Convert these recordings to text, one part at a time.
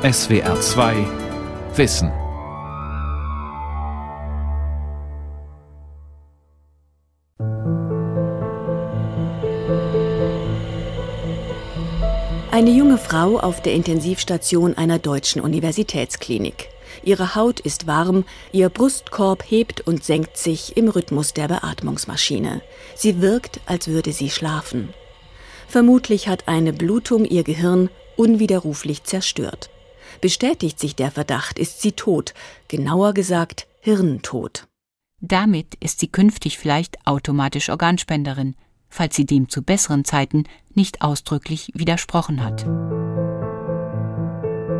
SWR 2 Wissen. Eine junge Frau auf der Intensivstation einer deutschen Universitätsklinik. Ihre Haut ist warm, ihr Brustkorb hebt und senkt sich im Rhythmus der Beatmungsmaschine. Sie wirkt, als würde sie schlafen. Vermutlich hat eine Blutung ihr Gehirn unwiderruflich zerstört. Bestätigt sich der Verdacht, ist sie tot, genauer gesagt Hirntod. Damit ist sie künftig vielleicht automatisch Organspenderin, falls sie dem zu besseren Zeiten nicht ausdrücklich widersprochen hat.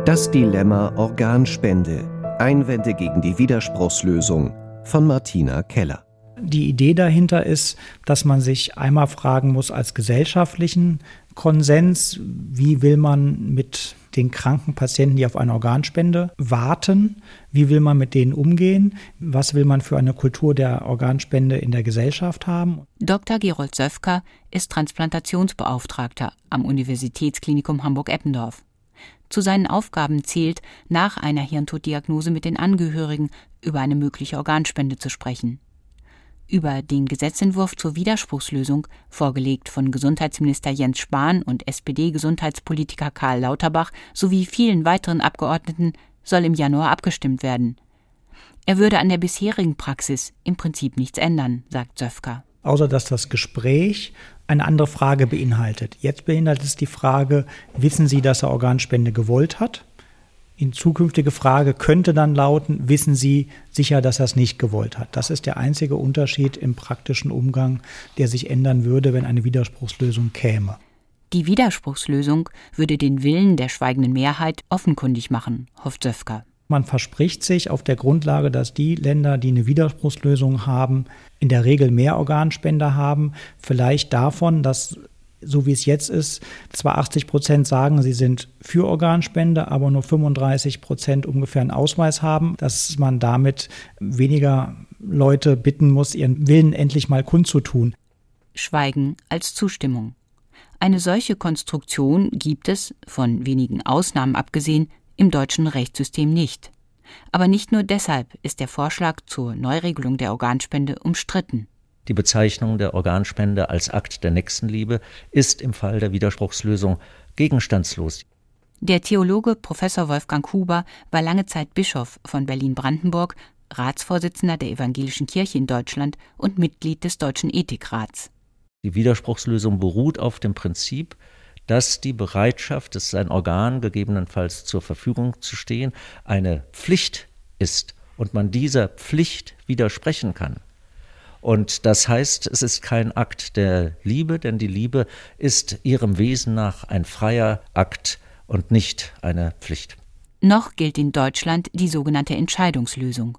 Das Dilemma Organspende. Einwände gegen die Widerspruchslösung von Martina Keller. Die Idee dahinter ist, dass man sich einmal fragen muss als gesellschaftlichen Konsens, wie will man mit den kranken Patienten, die auf eine Organspende warten, wie will man mit denen umgehen, was will man für eine Kultur der Organspende in der Gesellschaft haben. Dr. Gerold Söfker ist Transplantationsbeauftragter am Universitätsklinikum Hamburg-Eppendorf. Zu seinen Aufgaben zählt, nach einer Hirntoddiagnose mit den Angehörigen über eine mögliche Organspende zu sprechen über den Gesetzentwurf zur Widerspruchslösung, vorgelegt von Gesundheitsminister Jens Spahn und SPD-Gesundheitspolitiker Karl Lauterbach sowie vielen weiteren Abgeordneten, soll im Januar abgestimmt werden. Er würde an der bisherigen Praxis im Prinzip nichts ändern, sagt Söfker. Außer dass das Gespräch eine andere Frage beinhaltet. Jetzt beinhaltet es die Frage, wissen Sie, dass er Organspende gewollt hat? In zukünftige Frage könnte dann lauten, wissen Sie sicher, dass er es nicht gewollt hat? Das ist der einzige Unterschied im praktischen Umgang, der sich ändern würde, wenn eine Widerspruchslösung käme. Die Widerspruchslösung würde den Willen der schweigenden Mehrheit offenkundig machen, hofft Söfker. Man verspricht sich auf der Grundlage, dass die Länder, die eine Widerspruchslösung haben, in der Regel mehr Organspender haben, vielleicht davon, dass so wie es jetzt ist, zwar 80 Prozent sagen, sie sind für Organspende, aber nur 35 Prozent ungefähr einen Ausweis haben, dass man damit weniger Leute bitten muss, ihren Willen endlich mal kundzutun. Schweigen als Zustimmung. Eine solche Konstruktion gibt es, von wenigen Ausnahmen abgesehen, im deutschen Rechtssystem nicht. Aber nicht nur deshalb ist der Vorschlag zur Neuregelung der Organspende umstritten. Die Bezeichnung der Organspende als Akt der Nächstenliebe ist im Fall der Widerspruchslösung gegenstandslos. Der Theologe Professor Wolfgang Huber war lange Zeit Bischof von Berlin-Brandenburg, Ratsvorsitzender der Evangelischen Kirche in Deutschland und Mitglied des Deutschen Ethikrats. Die Widerspruchslösung beruht auf dem Prinzip, dass die Bereitschaft, es sein Organ gegebenenfalls zur Verfügung zu stehen, eine Pflicht ist und man dieser Pflicht widersprechen kann. Und das heißt, es ist kein Akt der Liebe, denn die Liebe ist ihrem Wesen nach ein freier Akt und nicht eine Pflicht. Noch gilt in Deutschland die sogenannte Entscheidungslösung.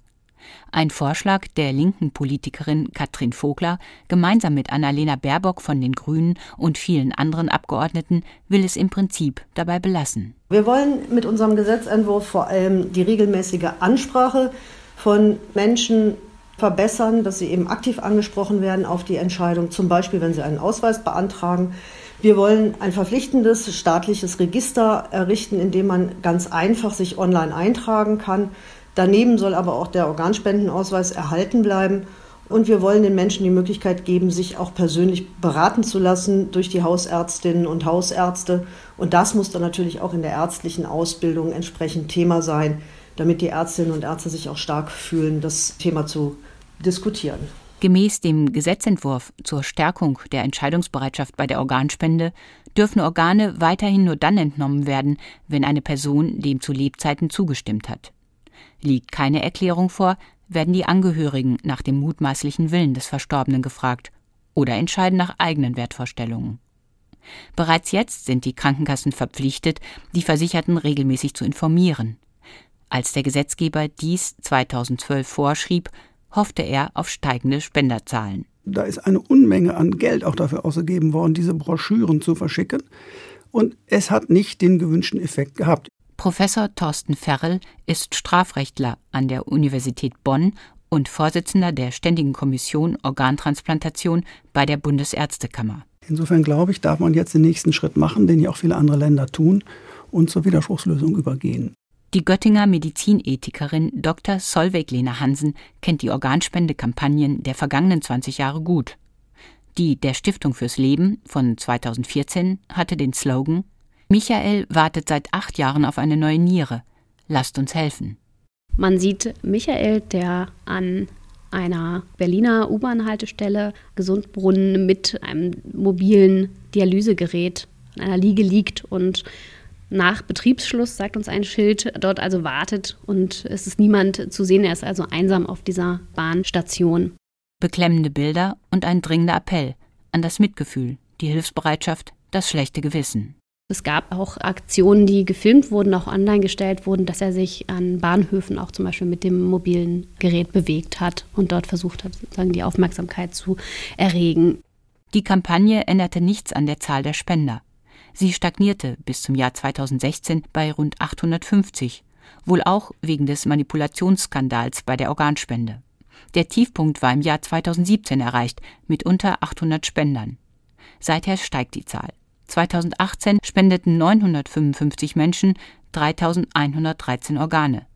Ein Vorschlag der linken Politikerin Katrin Vogler, gemeinsam mit Annalena Baerbock von den Grünen und vielen anderen Abgeordneten, will es im Prinzip dabei belassen. Wir wollen mit unserem Gesetzentwurf vor allem die regelmäßige Ansprache von Menschen verbessern, dass sie eben aktiv angesprochen werden auf die Entscheidung, zum Beispiel wenn sie einen Ausweis beantragen. Wir wollen ein verpflichtendes staatliches Register errichten, in dem man ganz einfach sich online eintragen kann. Daneben soll aber auch der Organspendenausweis erhalten bleiben. Und wir wollen den Menschen die Möglichkeit geben, sich auch persönlich beraten zu lassen durch die Hausärztinnen und Hausärzte. Und das muss dann natürlich auch in der ärztlichen Ausbildung entsprechend Thema sein, damit die Ärztinnen und Ärzte sich auch stark fühlen, das Thema zu diskutieren. Gemäß dem Gesetzentwurf zur Stärkung der Entscheidungsbereitschaft bei der Organspende dürfen Organe weiterhin nur dann entnommen werden, wenn eine Person dem zu Lebzeiten zugestimmt hat. Liegt keine Erklärung vor, werden die Angehörigen nach dem mutmaßlichen Willen des Verstorbenen gefragt oder entscheiden nach eigenen Wertvorstellungen. Bereits jetzt sind die Krankenkassen verpflichtet, die Versicherten regelmäßig zu informieren. Als der Gesetzgeber dies 2012 vorschrieb, hoffte er auf steigende Spenderzahlen. Da ist eine Unmenge an Geld auch dafür ausgegeben worden, diese Broschüren zu verschicken. Und es hat nicht den gewünschten Effekt gehabt. Professor Thorsten Ferrell ist Strafrechtler an der Universität Bonn und Vorsitzender der Ständigen Kommission Organtransplantation bei der Bundesärztekammer. Insofern glaube ich, darf man jetzt den nächsten Schritt machen, den ja auch viele andere Länder tun, und zur Widerspruchslösung übergehen. Die Göttinger Medizinethikerin Dr. Solveig-Lena Hansen kennt die Organspendekampagnen der vergangenen 20 Jahre gut. Die der Stiftung fürs Leben von 2014 hatte den Slogan Michael wartet seit acht Jahren auf eine neue Niere. Lasst uns helfen. Man sieht Michael, der an einer Berliner U-Bahn-Haltestelle Gesundbrunnen mit einem mobilen Dialysegerät an einer Liege liegt und nach Betriebsschluss, sagt uns ein Schild, dort also wartet und es ist niemand zu sehen. Er ist also einsam auf dieser Bahnstation. Beklemmende Bilder und ein dringender Appell an das Mitgefühl, die Hilfsbereitschaft, das schlechte Gewissen. Es gab auch Aktionen, die gefilmt wurden, auch online gestellt wurden, dass er sich an Bahnhöfen auch zum Beispiel mit dem mobilen Gerät bewegt hat und dort versucht hat, sozusagen die Aufmerksamkeit zu erregen. Die Kampagne änderte nichts an der Zahl der Spender. Sie stagnierte bis zum Jahr 2016 bei rund 850, wohl auch wegen des Manipulationsskandals bei der Organspende. Der Tiefpunkt war im Jahr 2017 erreicht mit unter 800 Spendern. Seither steigt die Zahl. 2018 spendeten 955 Menschen 3113 Organe.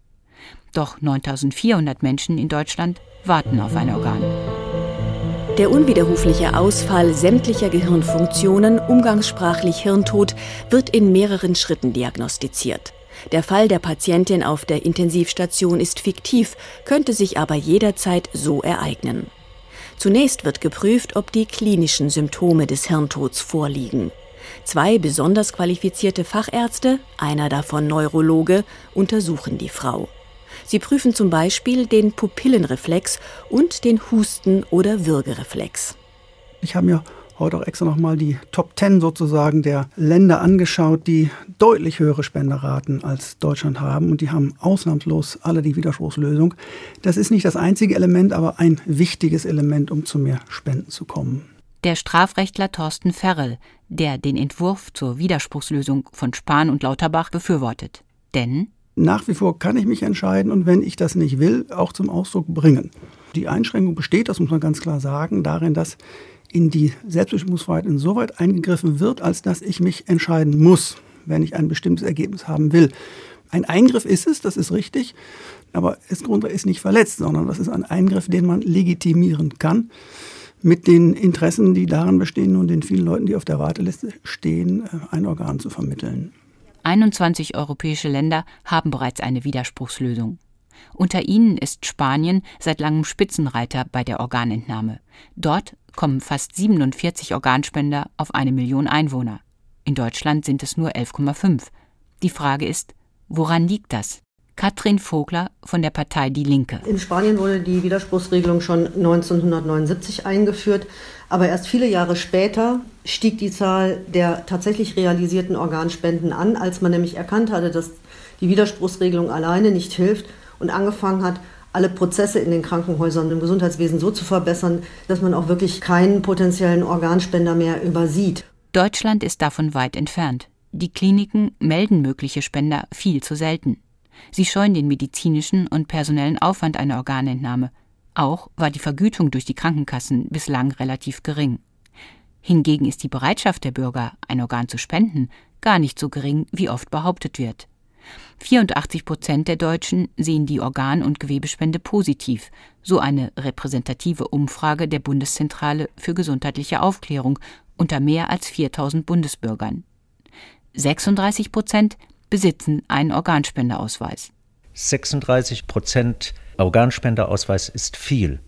Doch 9400 Menschen in Deutschland warten auf ein Organ. Der unwiderrufliche Ausfall sämtlicher Gehirnfunktionen, umgangssprachlich Hirntod, wird in mehreren Schritten diagnostiziert. Der Fall der Patientin auf der Intensivstation ist fiktiv, könnte sich aber jederzeit so ereignen. Zunächst wird geprüft, ob die klinischen Symptome des Hirntods vorliegen. Zwei besonders qualifizierte Fachärzte, einer davon Neurologe, untersuchen die Frau. Sie prüfen zum Beispiel den Pupillenreflex und den Husten- oder Würgereflex. Ich habe mir heute auch extra nochmal die Top Ten sozusagen der Länder angeschaut, die deutlich höhere Spenderraten als Deutschland haben. Und die haben ausnahmslos alle die Widerspruchslösung. Das ist nicht das einzige Element, aber ein wichtiges Element, um zu mehr Spenden zu kommen. Der Strafrechtler Thorsten Ferrell, der den Entwurf zur Widerspruchslösung von Spahn und Lauterbach befürwortet. Denn nach wie vor kann ich mich entscheiden und wenn ich das nicht will, auch zum Ausdruck bringen. Die Einschränkung besteht, das muss man ganz klar sagen, darin, dass in die Selbstbestimmungsfreiheit insoweit eingegriffen wird, als dass ich mich entscheiden muss, wenn ich ein bestimmtes Ergebnis haben will. Ein Eingriff ist es, das ist richtig, aber das Grundrecht ist nicht verletzt, sondern das ist ein Eingriff, den man legitimieren kann mit den Interessen, die darin bestehen und den vielen Leuten, die auf der Warteliste stehen, ein Organ zu vermitteln. 21 europäische Länder haben bereits eine Widerspruchslösung. Unter ihnen ist Spanien seit langem Spitzenreiter bei der Organentnahme. Dort kommen fast 47 Organspender auf eine Million Einwohner. In Deutschland sind es nur 11,5. Die Frage ist, woran liegt das? Katrin Vogler von der Partei Die Linke. In Spanien wurde die Widerspruchsregelung schon 1979 eingeführt, aber erst viele Jahre später stieg die Zahl der tatsächlich realisierten Organspenden an, als man nämlich erkannt hatte, dass die Widerspruchsregelung alleine nicht hilft und angefangen hat, alle Prozesse in den Krankenhäusern und im Gesundheitswesen so zu verbessern, dass man auch wirklich keinen potenziellen Organspender mehr übersieht. Deutschland ist davon weit entfernt. Die Kliniken melden mögliche Spender viel zu selten. Sie scheuen den medizinischen und personellen Aufwand einer Organentnahme. Auch war die Vergütung durch die Krankenkassen bislang relativ gering. Hingegen ist die Bereitschaft der Bürger, ein Organ zu spenden, gar nicht so gering, wie oft behauptet wird. 84 Prozent der Deutschen sehen die Organ- und Gewebespende positiv, so eine repräsentative Umfrage der Bundeszentrale für gesundheitliche Aufklärung unter mehr als 4000 Bundesbürgern. 36 Prozent besitzen einen Organspenderausweis. 36 Prozent Organspenderausweis ist viel.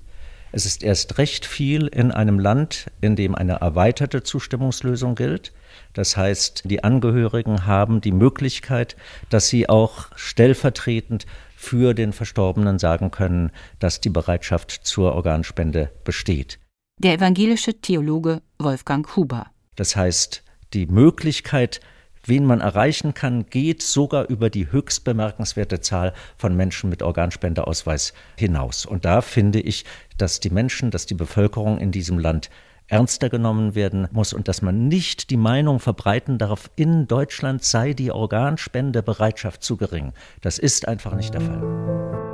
Es ist erst recht viel in einem Land, in dem eine erweiterte Zustimmungslösung gilt. Das heißt, die Angehörigen haben die Möglichkeit, dass sie auch stellvertretend für den Verstorbenen sagen können, dass die Bereitschaft zur Organspende besteht. Der evangelische Theologe Wolfgang Huber. Das heißt, die Möglichkeit, wen man erreichen kann, geht sogar über die höchst bemerkenswerte Zahl von Menschen mit Organspendeausweis hinaus. Und da finde ich, dass die Menschen, dass die Bevölkerung in diesem Land ernster genommen werden muss und dass man nicht die Meinung verbreiten darf, in Deutschland sei die Organspendebereitschaft zu gering. Das ist einfach nicht der Fall.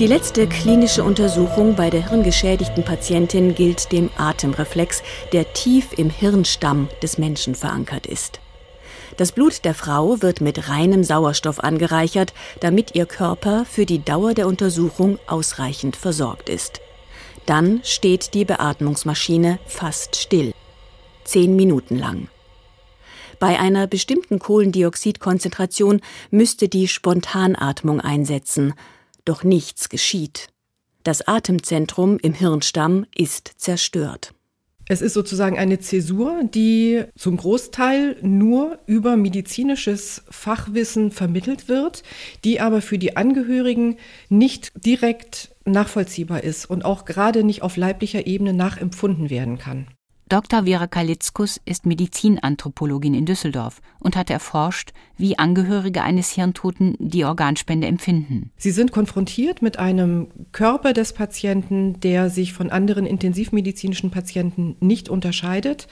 Die letzte klinische Untersuchung bei der hirngeschädigten Patientin gilt dem Atemreflex, der tief im Hirnstamm des Menschen verankert ist. Das Blut der Frau wird mit reinem Sauerstoff angereichert, damit ihr Körper für die Dauer der Untersuchung ausreichend versorgt ist. Dann steht die Beatmungsmaschine fast still. Zehn Minuten lang. Bei einer bestimmten Kohlendioxidkonzentration müsste die Spontanatmung einsetzen, doch nichts geschieht. Das Atemzentrum im Hirnstamm ist zerstört. Es ist sozusagen eine Zäsur, die zum Großteil nur über medizinisches Fachwissen vermittelt wird, die aber für die Angehörigen nicht direkt nachvollziehbar ist und auch gerade nicht auf leiblicher Ebene nachempfunden werden kann. Dr. Vera Kalitzkus ist Medizinanthropologin in Düsseldorf und hat erforscht, wie Angehörige eines Hirntoten die Organspende empfinden. Sie sind konfrontiert mit einem Körper des Patienten, der sich von anderen intensivmedizinischen Patienten nicht unterscheidet.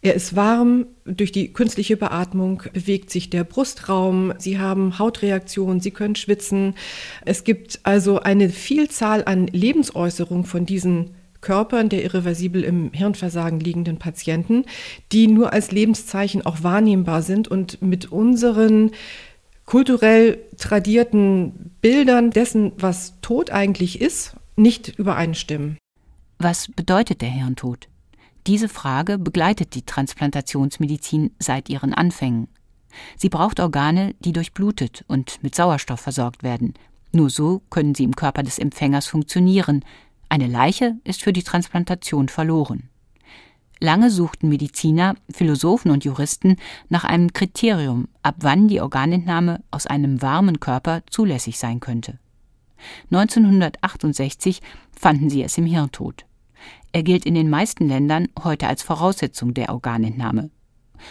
Er ist warm, durch die künstliche Beatmung bewegt sich der Brustraum, Sie haben Hautreaktionen, Sie können schwitzen. Es gibt also eine Vielzahl an Lebensäußerungen von diesen Körpern der irreversibel im Hirnversagen liegenden Patienten, die nur als Lebenszeichen auch wahrnehmbar sind und mit unseren kulturell tradierten Bildern dessen, was Tod eigentlich ist, nicht übereinstimmen. Was bedeutet der Hirntod? Diese Frage begleitet die Transplantationsmedizin seit ihren Anfängen. Sie braucht Organe, die durchblutet und mit Sauerstoff versorgt werden. Nur so können sie im Körper des Empfängers funktionieren, eine Leiche ist für die Transplantation verloren. Lange suchten Mediziner, Philosophen und Juristen nach einem Kriterium, ab wann die Organentnahme aus einem warmen Körper zulässig sein könnte. 1968 fanden sie es im Hirntod. Er gilt in den meisten Ländern heute als Voraussetzung der Organentnahme.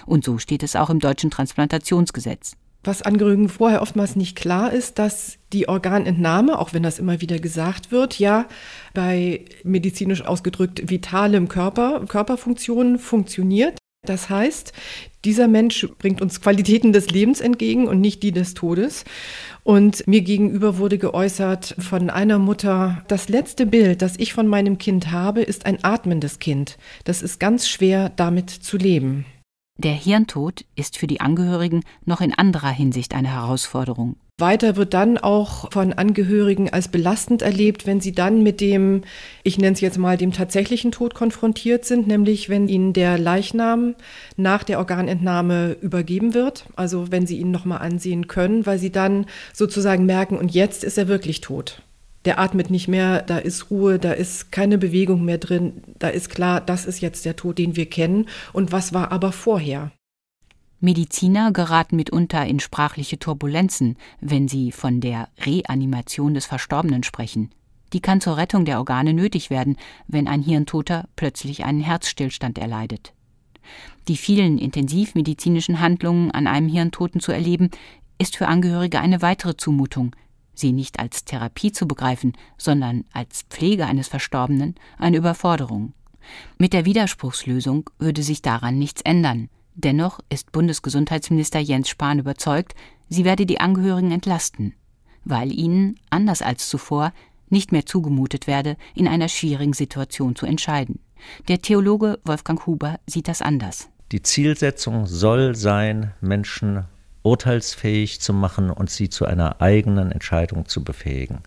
Und so steht es auch im deutschen Transplantationsgesetz was Angehörigen vorher oftmals nicht klar ist, dass die Organentnahme, auch wenn das immer wieder gesagt wird, ja bei medizinisch ausgedrückt vitalem Körper, Körperfunktionen funktioniert. Das heißt, dieser Mensch bringt uns Qualitäten des Lebens entgegen und nicht die des Todes. Und mir gegenüber wurde geäußert von einer Mutter, das letzte Bild, das ich von meinem Kind habe, ist ein atmendes Kind. Das ist ganz schwer damit zu leben. Der Hirntod ist für die Angehörigen noch in anderer Hinsicht eine Herausforderung. Weiter wird dann auch von Angehörigen als belastend erlebt, wenn sie dann mit dem, ich nenne es jetzt mal, dem tatsächlichen Tod konfrontiert sind, nämlich wenn ihnen der Leichnam nach der Organentnahme übergeben wird, also wenn sie ihn nochmal ansehen können, weil sie dann sozusagen merken, und jetzt ist er wirklich tot der atmet nicht mehr, da ist Ruhe, da ist keine Bewegung mehr drin, da ist klar, das ist jetzt der Tod, den wir kennen. Und was war aber vorher? Mediziner geraten mitunter in sprachliche Turbulenzen, wenn sie von der Reanimation des Verstorbenen sprechen. Die kann zur Rettung der Organe nötig werden, wenn ein Hirntoter plötzlich einen Herzstillstand erleidet. Die vielen intensivmedizinischen Handlungen an einem Hirntoten zu erleben, ist für Angehörige eine weitere Zumutung, sie nicht als Therapie zu begreifen, sondern als Pflege eines Verstorbenen, eine Überforderung. Mit der Widerspruchslösung würde sich daran nichts ändern. Dennoch ist Bundesgesundheitsminister Jens Spahn überzeugt, sie werde die Angehörigen entlasten, weil ihnen, anders als zuvor, nicht mehr zugemutet werde, in einer schwierigen Situation zu entscheiden. Der Theologe Wolfgang Huber sieht das anders. Die Zielsetzung soll sein, Menschen urteilsfähig zu machen und sie zu einer eigenen Entscheidung zu befähigen.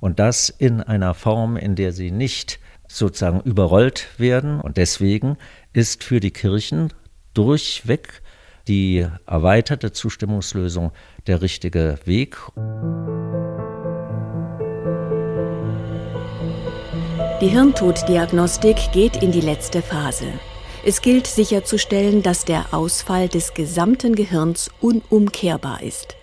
Und das in einer Form, in der sie nicht sozusagen überrollt werden. Und deswegen ist für die Kirchen durchweg die erweiterte Zustimmungslösung der richtige Weg. Die Hirntoddiagnostik geht in die letzte Phase. Es gilt sicherzustellen, dass der Ausfall des gesamten Gehirns unumkehrbar ist.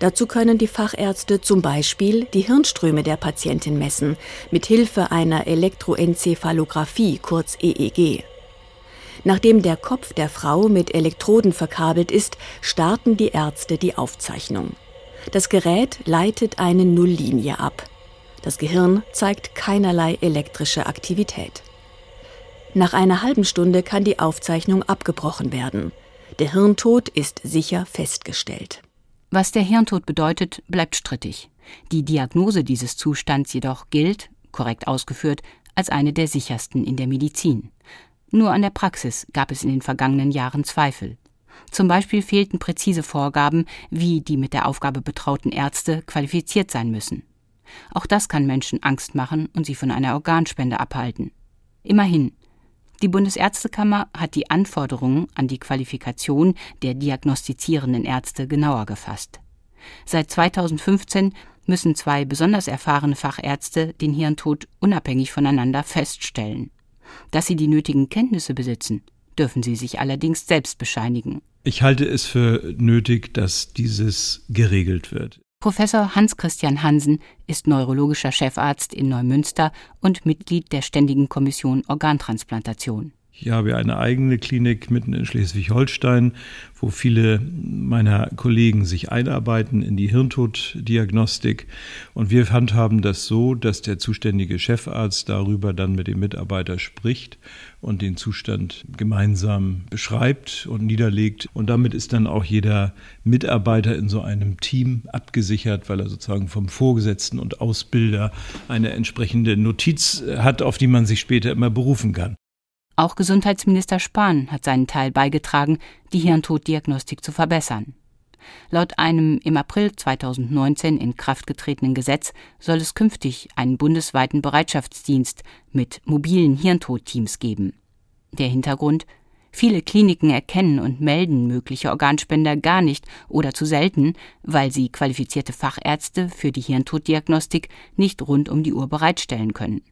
Dazu können die Fachärzte zum Beispiel die Hirnströme der Patientin messen, mit Hilfe einer Elektroenzephalographie, kurz EEG. Nachdem der Kopf der Frau mit Elektroden verkabelt ist, starten die Ärzte die Aufzeichnung. Das Gerät leitet eine Nulllinie ab. Das Gehirn zeigt keinerlei elektrische Aktivität. Nach einer halben Stunde kann die Aufzeichnung abgebrochen werden. Der Hirntod ist sicher festgestellt. Was der Hirntod bedeutet, bleibt strittig. Die Diagnose dieses Zustands jedoch gilt, korrekt ausgeführt, als eine der sichersten in der Medizin. Nur an der Praxis gab es in den vergangenen Jahren Zweifel. Zum Beispiel fehlten präzise Vorgaben, wie die mit der Aufgabe betrauten Ärzte qualifiziert sein müssen. Auch das kann Menschen Angst machen und sie von einer Organspende abhalten. Immerhin, die Bundesärztekammer hat die Anforderungen an die Qualifikation der diagnostizierenden Ärzte genauer gefasst. Seit 2015 müssen zwei besonders erfahrene Fachärzte den Hirntod unabhängig voneinander feststellen. Dass sie die nötigen Kenntnisse besitzen, dürfen sie sich allerdings selbst bescheinigen. Ich halte es für nötig, dass dieses geregelt wird. Professor Hans-Christian Hansen ist neurologischer Chefarzt in Neumünster und Mitglied der Ständigen Kommission Organtransplantation. Ich habe eine eigene Klinik mitten in Schleswig-Holstein, wo viele meiner Kollegen sich einarbeiten in die Hirntoddiagnostik. Und wir handhaben das so, dass der zuständige Chefarzt darüber dann mit dem Mitarbeiter spricht und den Zustand gemeinsam beschreibt und niederlegt. Und damit ist dann auch jeder Mitarbeiter in so einem Team abgesichert, weil er sozusagen vom Vorgesetzten und Ausbilder eine entsprechende Notiz hat, auf die man sich später immer berufen kann. Auch Gesundheitsminister Spahn hat seinen Teil beigetragen, die Hirntoddiagnostik zu verbessern. Laut einem im April 2019 in Kraft getretenen Gesetz soll es künftig einen bundesweiten Bereitschaftsdienst mit mobilen Hirntodteams geben. Der Hintergrund Viele Kliniken erkennen und melden mögliche Organspender gar nicht oder zu selten, weil sie qualifizierte Fachärzte für die Hirntoddiagnostik nicht rund um die Uhr bereitstellen können.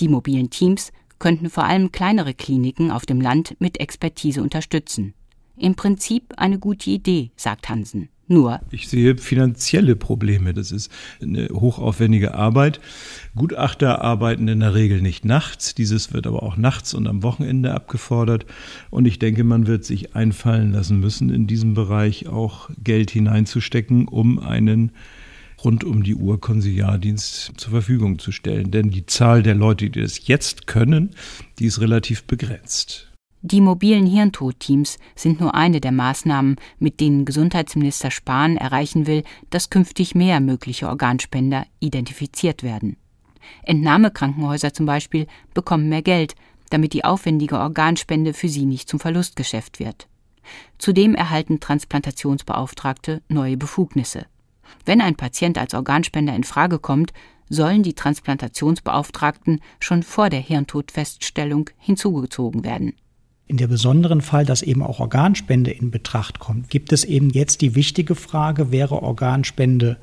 Die mobilen Teams könnten vor allem kleinere Kliniken auf dem Land mit Expertise unterstützen. Im Prinzip eine gute Idee, sagt Hansen. Nur. Ich sehe finanzielle Probleme. Das ist eine hochaufwendige Arbeit. Gutachter arbeiten in der Regel nicht nachts. Dieses wird aber auch nachts und am Wochenende abgefordert. Und ich denke, man wird sich einfallen lassen müssen, in diesem Bereich auch Geld hineinzustecken, um einen rund um die Uhr Konsiliardienst zur Verfügung zu stellen. Denn die Zahl der Leute, die das jetzt können, die ist relativ begrenzt. Die mobilen Hirntodteams sind nur eine der Maßnahmen, mit denen Gesundheitsminister Spahn erreichen will, dass künftig mehr mögliche Organspender identifiziert werden. Entnahmekrankenhäuser zum Beispiel bekommen mehr Geld, damit die aufwendige Organspende für sie nicht zum Verlustgeschäft wird. Zudem erhalten Transplantationsbeauftragte neue Befugnisse. Wenn ein Patient als Organspender in Frage kommt, sollen die Transplantationsbeauftragten schon vor der Hirntodfeststellung hinzugezogen werden. In der besonderen Fall, dass eben auch Organspende in Betracht kommt, gibt es eben jetzt die wichtige Frage, wäre Organspende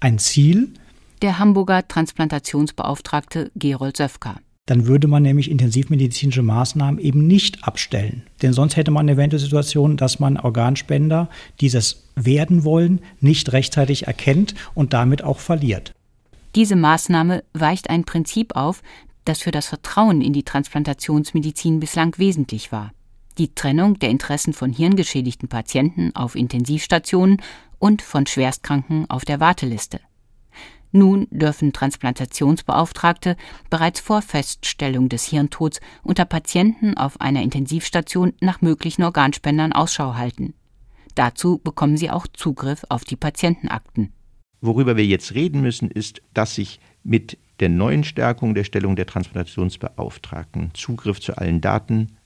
ein Ziel? Der Hamburger Transplantationsbeauftragte Gerold Söfka dann würde man nämlich intensivmedizinische Maßnahmen eben nicht abstellen. Denn sonst hätte man eine eventuelle Situation, dass man Organspender, die das werden wollen, nicht rechtzeitig erkennt und damit auch verliert. Diese Maßnahme weicht ein Prinzip auf, das für das Vertrauen in die Transplantationsmedizin bislang wesentlich war. Die Trennung der Interessen von hirngeschädigten Patienten auf Intensivstationen und von Schwerstkranken auf der Warteliste. Nun dürfen Transplantationsbeauftragte bereits vor Feststellung des Hirntods unter Patienten auf einer Intensivstation nach möglichen Organspendern Ausschau halten. Dazu bekommen sie auch Zugriff auf die Patientenakten. Worüber wir jetzt reden müssen, ist, dass sich mit der neuen Stärkung der Stellung der Transplantationsbeauftragten Zugriff zu allen Daten,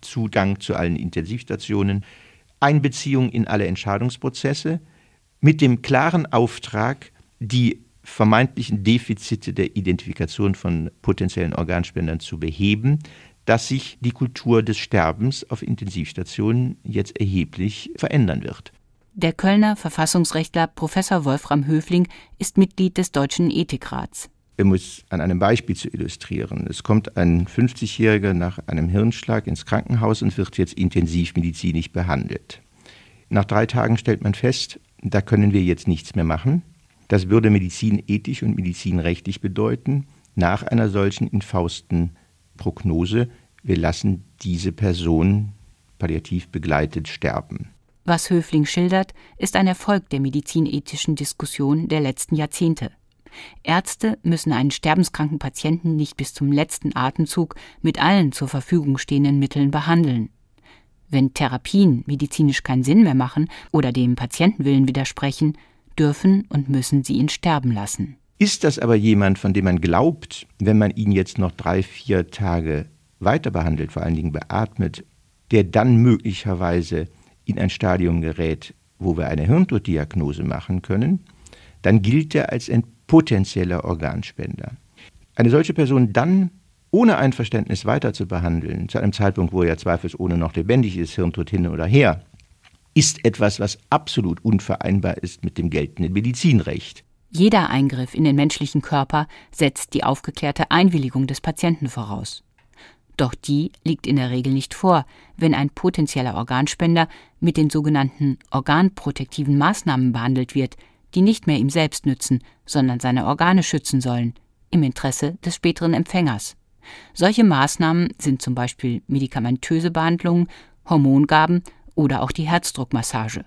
Zugang zu allen Intensivstationen, Einbeziehung in alle Entscheidungsprozesse mit dem klaren Auftrag, die vermeintlichen Defizite der Identifikation von potenziellen Organspendern zu beheben, dass sich die Kultur des Sterbens auf Intensivstationen jetzt erheblich verändern wird. Der Kölner Verfassungsrechtler Professor Wolfram Höfling ist Mitglied des Deutschen Ethikrats. Um es an einem Beispiel zu illustrieren. Es kommt ein 50-Jähriger nach einem Hirnschlag ins Krankenhaus und wird jetzt intensivmedizinisch behandelt. Nach drei Tagen stellt man fest, da können wir jetzt nichts mehr machen. Das würde medizinethisch und medizinrechtlich bedeuten, nach einer solchen infausten Prognose, wir lassen diese Person palliativ begleitet sterben. Was Höfling schildert, ist ein Erfolg der medizinethischen Diskussion der letzten Jahrzehnte. Ärzte müssen einen sterbenskranken Patienten nicht bis zum letzten Atemzug mit allen zur Verfügung stehenden Mitteln behandeln. Wenn Therapien medizinisch keinen Sinn mehr machen oder dem Patientenwillen widersprechen, dürfen und müssen sie ihn sterben lassen. Ist das aber jemand, von dem man glaubt, wenn man ihn jetzt noch drei, vier Tage weiter behandelt, vor allen Dingen beatmet, der dann möglicherweise in ein Stadium gerät, wo wir eine Hirntoddiagnose machen können, dann gilt er als ein potenzieller Organspender. Eine solche Person dann ohne Einverständnis weiter zu behandeln, zu einem Zeitpunkt, wo er zweifelsohne noch lebendig ist, Hirntod hin oder her, ist etwas, was absolut unvereinbar ist mit dem geltenden Medizinrecht. Jeder Eingriff in den menschlichen Körper setzt die aufgeklärte Einwilligung des Patienten voraus. Doch die liegt in der Regel nicht vor, wenn ein potenzieller Organspender mit den sogenannten organprotektiven Maßnahmen behandelt wird, die nicht mehr ihm selbst nützen, sondern seine Organe schützen sollen, im Interesse des späteren Empfängers. Solche Maßnahmen sind zum Beispiel medikamentöse Behandlungen, Hormongaben oder auch die Herzdruckmassage.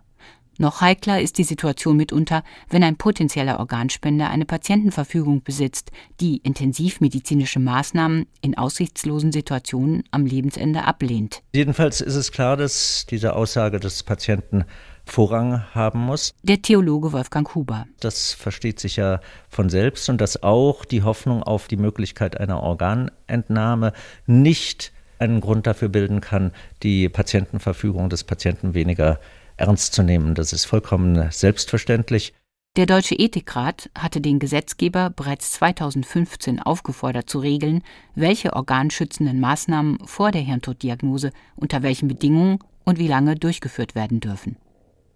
Noch heikler ist die Situation mitunter, wenn ein potenzieller Organspender eine Patientenverfügung besitzt, die intensivmedizinische Maßnahmen in aussichtslosen Situationen am Lebensende ablehnt. Jedenfalls ist es klar, dass diese Aussage des Patienten Vorrang haben muss. Der Theologe Wolfgang Huber. Das versteht sich ja von selbst und dass auch die Hoffnung auf die Möglichkeit einer Organentnahme nicht einen Grund dafür bilden kann, die Patientenverfügung des Patienten weniger ernst zu nehmen. Das ist vollkommen selbstverständlich. Der Deutsche Ethikrat hatte den Gesetzgeber bereits 2015 aufgefordert zu regeln, welche organschützenden Maßnahmen vor der Hirntoddiagnose unter welchen Bedingungen und wie lange durchgeführt werden dürfen.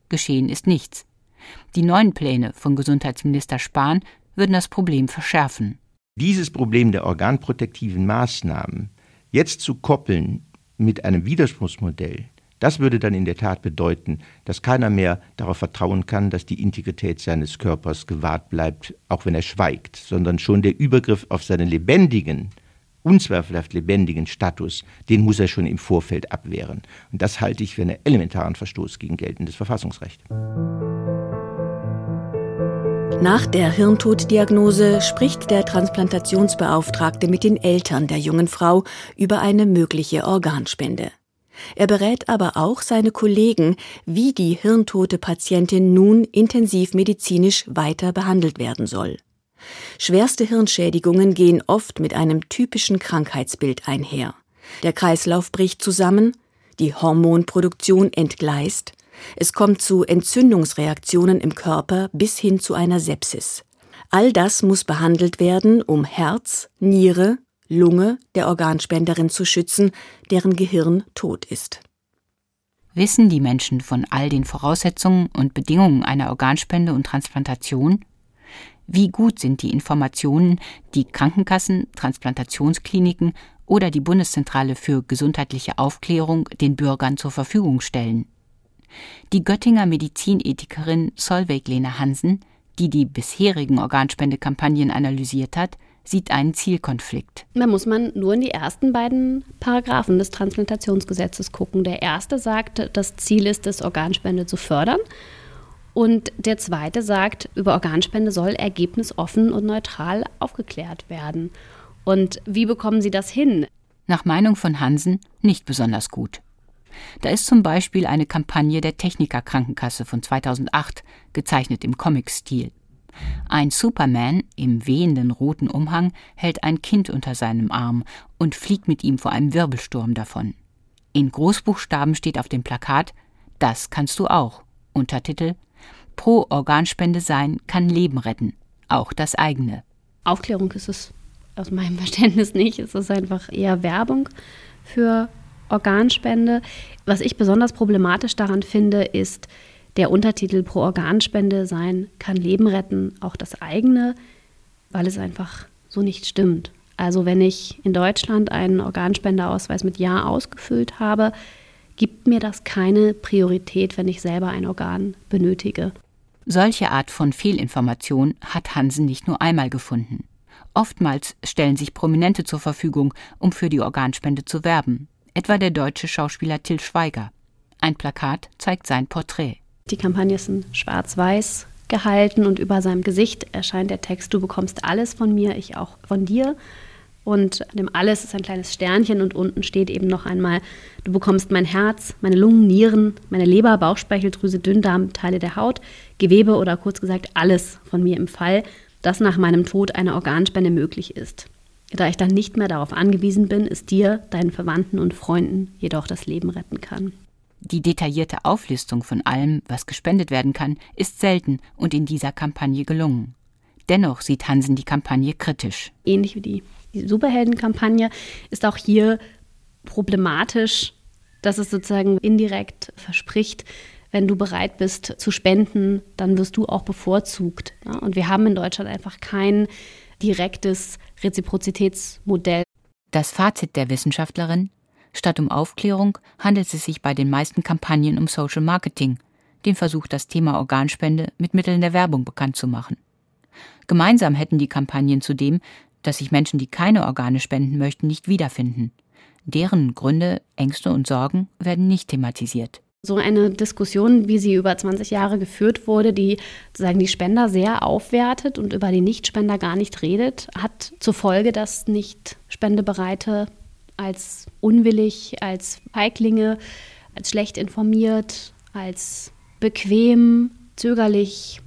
Geschehen ist nichts. Die neuen Pläne von Gesundheitsminister Spahn würden das Problem verschärfen. Dieses Problem der organprotektiven Maßnahmen jetzt zu koppeln mit einem Widerspruchsmodell, das würde dann in der Tat bedeuten, dass keiner mehr darauf vertrauen kann, dass die Integrität seines Körpers gewahrt bleibt, auch wenn er schweigt, sondern schon der Übergriff auf seinen lebendigen, unzweifelhaft lebendigen Status, den muss er schon im Vorfeld abwehren. Und das halte ich für einen elementaren Verstoß gegen geltendes Verfassungsrecht. Nach der Hirntoddiagnose spricht der Transplantationsbeauftragte mit den Eltern der jungen Frau über eine mögliche Organspende. Er berät aber auch seine Kollegen, wie die hirntote Patientin nun intensivmedizinisch weiter behandelt werden soll. Schwerste Hirnschädigungen gehen oft mit einem typischen Krankheitsbild einher. Der Kreislauf bricht zusammen, die Hormonproduktion entgleist, es kommt zu Entzündungsreaktionen im Körper bis hin zu einer Sepsis. All das muss behandelt werden, um Herz, Niere, Lunge der Organspenderin zu schützen, deren Gehirn tot ist. Wissen die Menschen von all den Voraussetzungen und Bedingungen einer Organspende und Transplantation? Wie gut sind die Informationen, die Krankenkassen, Transplantationskliniken oder die Bundeszentrale für gesundheitliche Aufklärung den Bürgern zur Verfügung stellen? Die Göttinger Medizinethikerin Solveig Lena Hansen, die die bisherigen Organspendekampagnen analysiert hat, sieht einen Zielkonflikt. Da muss man nur in die ersten beiden Paragraphen des Transplantationsgesetzes gucken. Der erste sagt, das Ziel ist es, Organspende zu fördern. Und der zweite sagt, über Organspende soll ergebnisoffen und neutral aufgeklärt werden. Und wie bekommen Sie das hin? Nach Meinung von Hansen nicht besonders gut. Da ist zum Beispiel eine Kampagne der Techniker Krankenkasse von 2008, gezeichnet im Comic-Stil. Ein Superman im wehenden roten Umhang hält ein Kind unter seinem Arm und fliegt mit ihm vor einem Wirbelsturm davon. In Großbuchstaben steht auf dem Plakat Das kannst du auch. Untertitel Pro Organspende sein kann Leben retten, auch das eigene. Aufklärung ist es aus meinem Verständnis nicht. Es ist einfach eher Werbung für Organspende. Was ich besonders problematisch daran finde, ist, der Untertitel pro Organspende sein kann Leben retten, auch das eigene, weil es einfach so nicht stimmt. Also wenn ich in Deutschland einen Organspenderausweis mit Ja ausgefüllt habe, gibt mir das keine Priorität, wenn ich selber ein Organ benötige. Solche Art von Fehlinformation hat Hansen nicht nur einmal gefunden. Oftmals stellen sich Prominente zur Verfügung, um für die Organspende zu werben. Etwa der deutsche Schauspieler Till Schweiger. Ein Plakat zeigt sein Porträt. Die Kampagne ist in schwarz-weiß gehalten und über seinem Gesicht erscheint der Text, du bekommst alles von mir, ich auch von dir. Und dem alles ist ein kleines Sternchen und unten steht eben noch einmal, du bekommst mein Herz, meine Lungen, Nieren, meine Leber, Bauchspeicheldrüse, Dünndarm, Teile der Haut, Gewebe oder kurz gesagt alles von mir im Fall, dass nach meinem Tod eine Organspende möglich ist. Da ich dann nicht mehr darauf angewiesen bin, es dir, deinen Verwandten und Freunden jedoch das Leben retten kann. Die detaillierte Auflistung von allem, was gespendet werden kann, ist selten und in dieser Kampagne gelungen. Dennoch sieht Hansen die Kampagne kritisch. Ähnlich wie die, die Superheldenkampagne ist auch hier problematisch, dass es sozusagen indirekt verspricht, wenn du bereit bist zu spenden, dann wirst du auch bevorzugt. Und wir haben in Deutschland einfach kein direktes Reziprozitätsmodell. Das Fazit der Wissenschaftlerin Statt um Aufklärung handelt es sich bei den meisten Kampagnen um Social Marketing, den Versuch, das Thema Organspende mit Mitteln der Werbung bekannt zu machen. Gemeinsam hätten die Kampagnen zudem, dass sich Menschen, die keine Organe spenden möchten, nicht wiederfinden. Deren Gründe, Ängste und Sorgen werden nicht thematisiert. So eine Diskussion, wie sie über 20 Jahre geführt wurde, die sozusagen die Spender sehr aufwertet und über die Nichtspender gar nicht redet, hat zur Folge, dass nicht Spendebereite als unwillig, als Feiglinge, als schlecht informiert, als bequem, zögerlich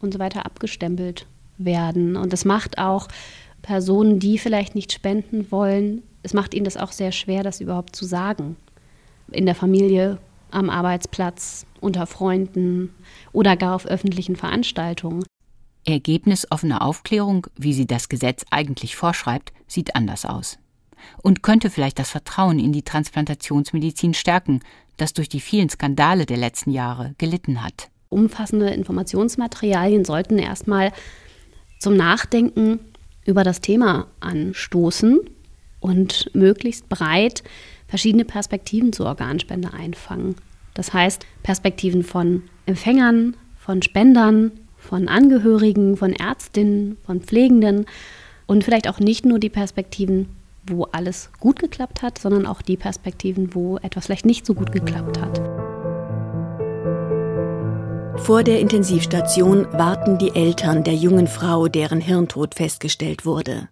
und so weiter abgestempelt werden. Und das macht auch Personen, die vielleicht nicht spenden wollen, es macht ihnen das auch sehr schwer, das überhaupt zu sagen. In der Familie am Arbeitsplatz, unter Freunden oder gar auf öffentlichen Veranstaltungen. Ergebnis offener Aufklärung, wie sie das Gesetz eigentlich vorschreibt, sieht anders aus. Und könnte vielleicht das Vertrauen in die Transplantationsmedizin stärken, das durch die vielen Skandale der letzten Jahre gelitten hat. Umfassende Informationsmaterialien sollten erstmal zum Nachdenken über das Thema anstoßen und möglichst breit verschiedene Perspektiven zur Organspende einfangen. Das heißt, Perspektiven von Empfängern, von Spendern, von Angehörigen, von Ärztinnen, von Pflegenden und vielleicht auch nicht nur die Perspektiven, wo alles gut geklappt hat, sondern auch die Perspektiven, wo etwas vielleicht nicht so gut geklappt hat. Vor der Intensivstation warten die Eltern der jungen Frau, deren Hirntod festgestellt wurde.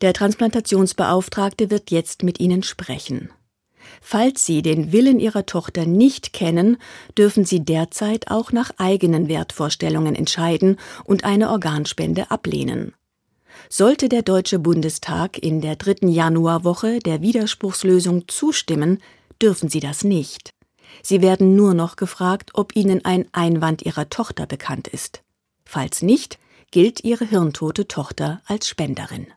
Der Transplantationsbeauftragte wird jetzt mit ihnen sprechen. Falls Sie den Willen Ihrer Tochter nicht kennen, dürfen Sie derzeit auch nach eigenen Wertvorstellungen entscheiden und eine Organspende ablehnen. Sollte der Deutsche Bundestag in der dritten Januarwoche der Widerspruchslösung zustimmen, dürfen Sie das nicht. Sie werden nur noch gefragt, ob Ihnen ein Einwand Ihrer Tochter bekannt ist. Falls nicht, gilt Ihre hirntote Tochter als Spenderin.